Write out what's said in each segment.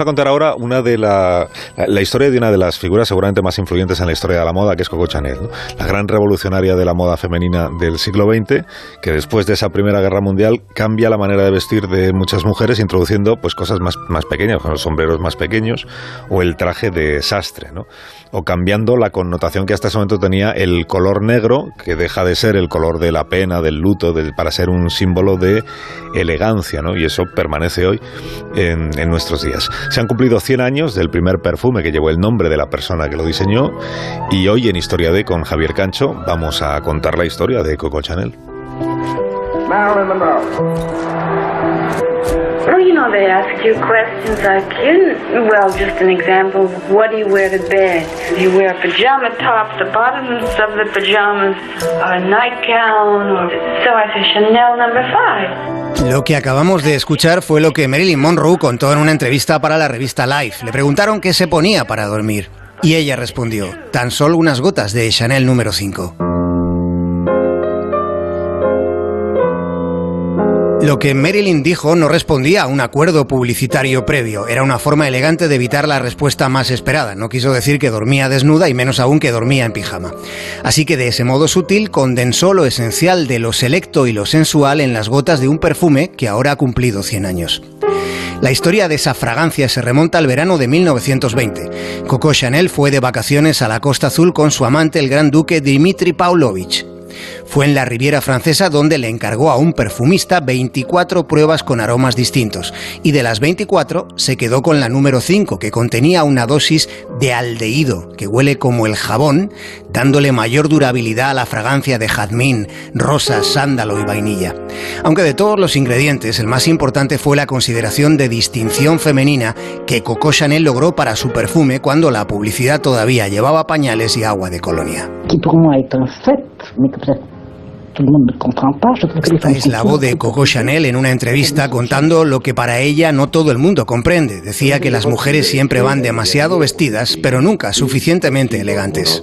a contar ahora una de la, historia de una de las figuras seguramente más influyentes en la historia de la moda, que es Coco Chanel, la gran revolucionaria de la moda femenina del siglo XX, que después de esa Primera Guerra Mundial cambia la manera de vestir de muchas mujeres, introduciendo pues cosas más, más pequeñas, con los sombreros más pequeños o el traje de sastre, ¿no? o cambiando la connotación que hasta ese momento tenía el color negro, que deja de ser el color de la pena, del luto, para ser un símbolo de elegancia, ¿no? y eso permanece hoy en nuestros días. Se han cumplido 100 años del primer perfume que llevó el nombre de la persona que lo diseñó y hoy en Historia de con Javier Cancho vamos a contar la historia de Coco Chanel. Marilyn Monroe. Well, you know, they ask you questions like, you, well, just an example, what do you wear to bed? Do you wear a pajama top, the bottoms of the pajamas, a nightgown, or... So I say Chanel number five. Lo que acabamos de escuchar fue lo que Marilyn Monroe contó en una entrevista para la revista Life. Le preguntaron qué se ponía para dormir. Y ella respondió, tan solo unas gotas de Chanel número 5. Lo que Marilyn dijo no respondía a un acuerdo publicitario previo. Era una forma elegante de evitar la respuesta más esperada. No quiso decir que dormía desnuda y menos aún que dormía en pijama. Así que de ese modo sutil condensó lo esencial de lo selecto y lo sensual en las gotas de un perfume que ahora ha cumplido 100 años. La historia de esa fragancia se remonta al verano de 1920. Coco Chanel fue de vacaciones a la Costa Azul con su amante el gran duque Dmitri Pavlovich. Fue en la Riviera Francesa donde le encargó a un perfumista 24 pruebas con aromas distintos y de las 24 se quedó con la número 5 que contenía una dosis de aldehído que huele como el jabón, dándole mayor durabilidad a la fragancia de jazmín, rosa, sándalo y vainilla. Aunque de todos los ingredientes el más importante fue la consideración de distinción femenina que Coco Chanel logró para su perfume cuando la publicidad todavía llevaba pañales y agua de colonia. Esta es la voz de Coco Chanel en una entrevista contando lo que para ella no todo el mundo comprende. Decía que las mujeres siempre van demasiado vestidas, pero nunca suficientemente elegantes.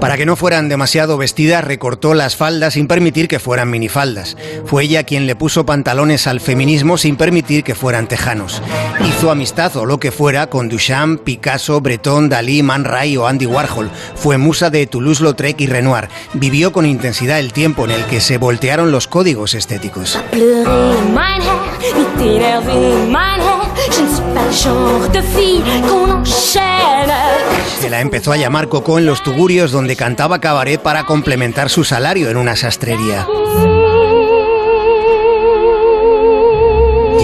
Para que no fueran demasiado vestidas, recortó las faldas sin permitir que fueran minifaldas. Fue ella quien le puso pantalones al feminismo sin permitir que fueran tejanos. Hizo amistad o lo que fuera con Duchamp, Picasso, Breton, Dalí, Man Ray o Andy Warhol. Fue musa de Toulouse-Lautrec y Renoir. Vivió con intensidad el tiempo en el que se voltearon los códigos estéticos. Se la empezó a llamar Coco en los tugurios donde cantaba cabaret para complementar su salario en una sastrería.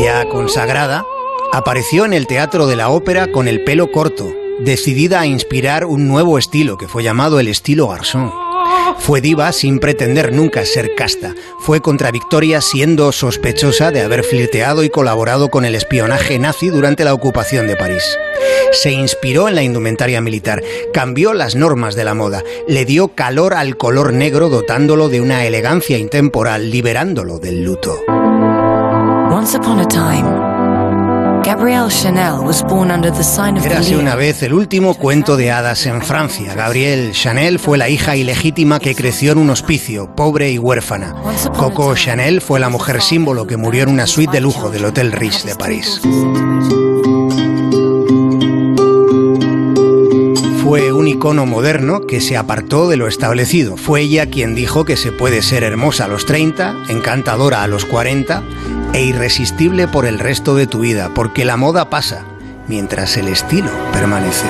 Ya consagrada, apareció en el Teatro de la Ópera con el pelo corto, decidida a inspirar un nuevo estilo que fue llamado el estilo garzón. Fue diva sin pretender nunca ser casta. Fue contradictoria siendo sospechosa de haber flirteado y colaborado con el espionaje nazi durante la ocupación de París. Se inspiró en la indumentaria militar, cambió las normas de la moda, le dio calor al color negro dotándolo de una elegancia intemporal, liberándolo del luto. Once Érase una vez el último cuento de hadas en Francia. Gabrielle Chanel fue la hija ilegítima que creció en un hospicio, pobre y huérfana. Coco Chanel fue la mujer símbolo que murió en una suite de lujo del Hotel Ritz de París. Fue un icono moderno que se apartó de lo establecido. Fue ella quien dijo que se puede ser hermosa a los 30, encantadora a los 40 e irresistible por el resto de tu vida, porque la moda pasa, mientras el estilo permanece.